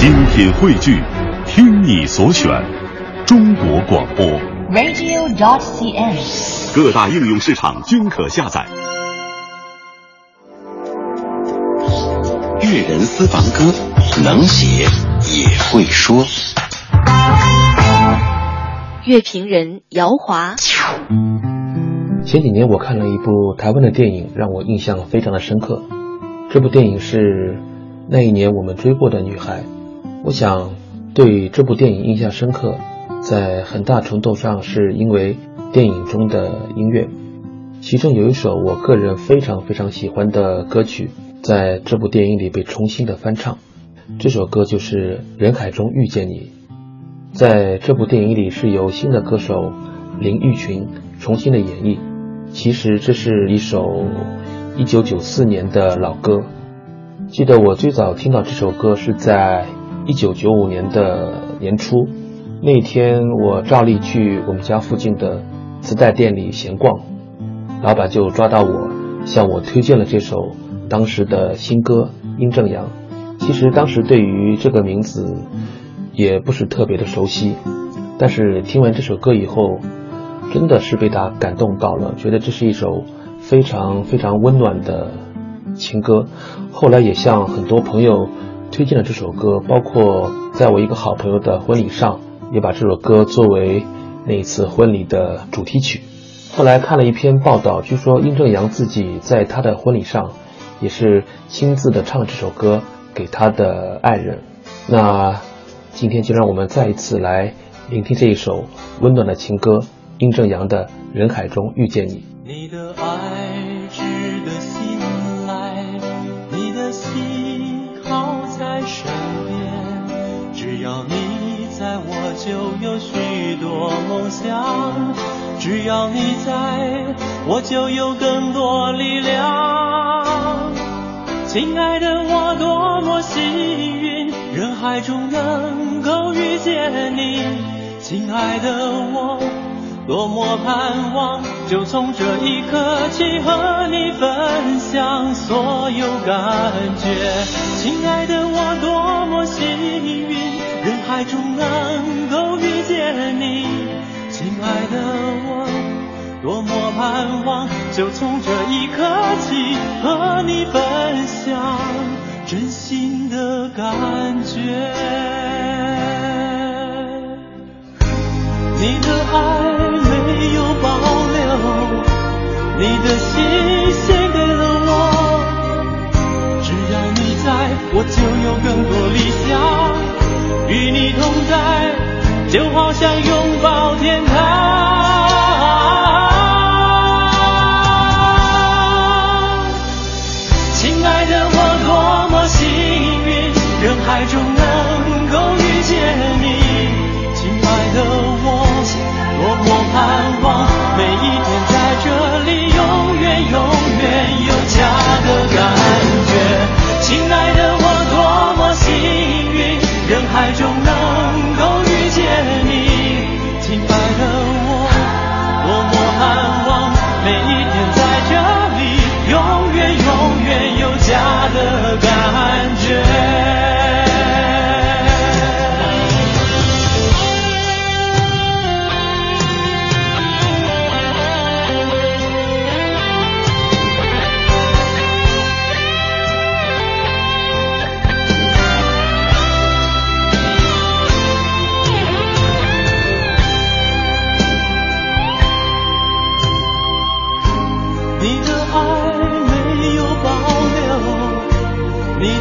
精品汇聚，听你所选，中国广播。radio.dot.cn，。各大应用市场均可下载。粤人私房歌，能写也会说。乐评人姚华，前几年我看了一部台湾的电影，让我印象非常的深刻。这部电影是那一年我们追过的女孩。我想对这部电影印象深刻，在很大程度上是因为电影中的音乐，其中有一首我个人非常非常喜欢的歌曲，在这部电影里被重新的翻唱。这首歌就是《人海中遇见你》。在这部电影里是由新的歌手林玉群重新的演绎。其实这是一首1994年的老歌。记得我最早听到这首歌是在1995年的年初，那天我照例去我们家附近的磁带店里闲逛，老板就抓到我，向我推荐了这首当时的新歌《殷正阳》。其实当时对于这个名字。也不是特别的熟悉，但是听完这首歌以后，真的是被他感动到了，觉得这是一首非常非常温暖的情歌。后来也向很多朋友推荐了这首歌，包括在我一个好朋友的婚礼上，也把这首歌作为那一次婚礼的主题曲。后来看了一篇报道，据说殷正阳自己在他的婚礼上也是亲自的唱这首歌给他的爱人。那。今天就让我们再一次来聆听这一首温暖的情歌，殷正阳的《人海中遇见你》。你的爱身边，只要你在我就有许多梦想，只要你在我就有更多力量。亲爱的，我多么幸运，人海中能够遇见你。亲爱的，我多么盼望，就从这一刻起和你分享所有感觉。亲爱的，海中能够遇见你。亲爱的，我。多么盼望，就从这一刻起和你分享真心的感觉。海中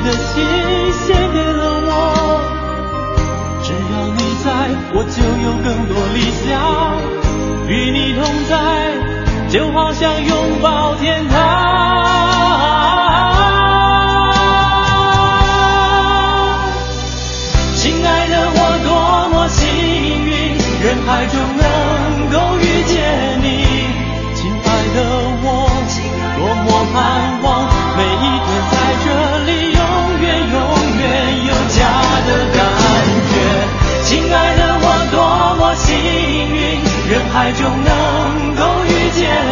的心献给了我就有更多理想，与你同在，就好像拥抱天堂。亲爱的，我多么幸运，人海中就能够遇见。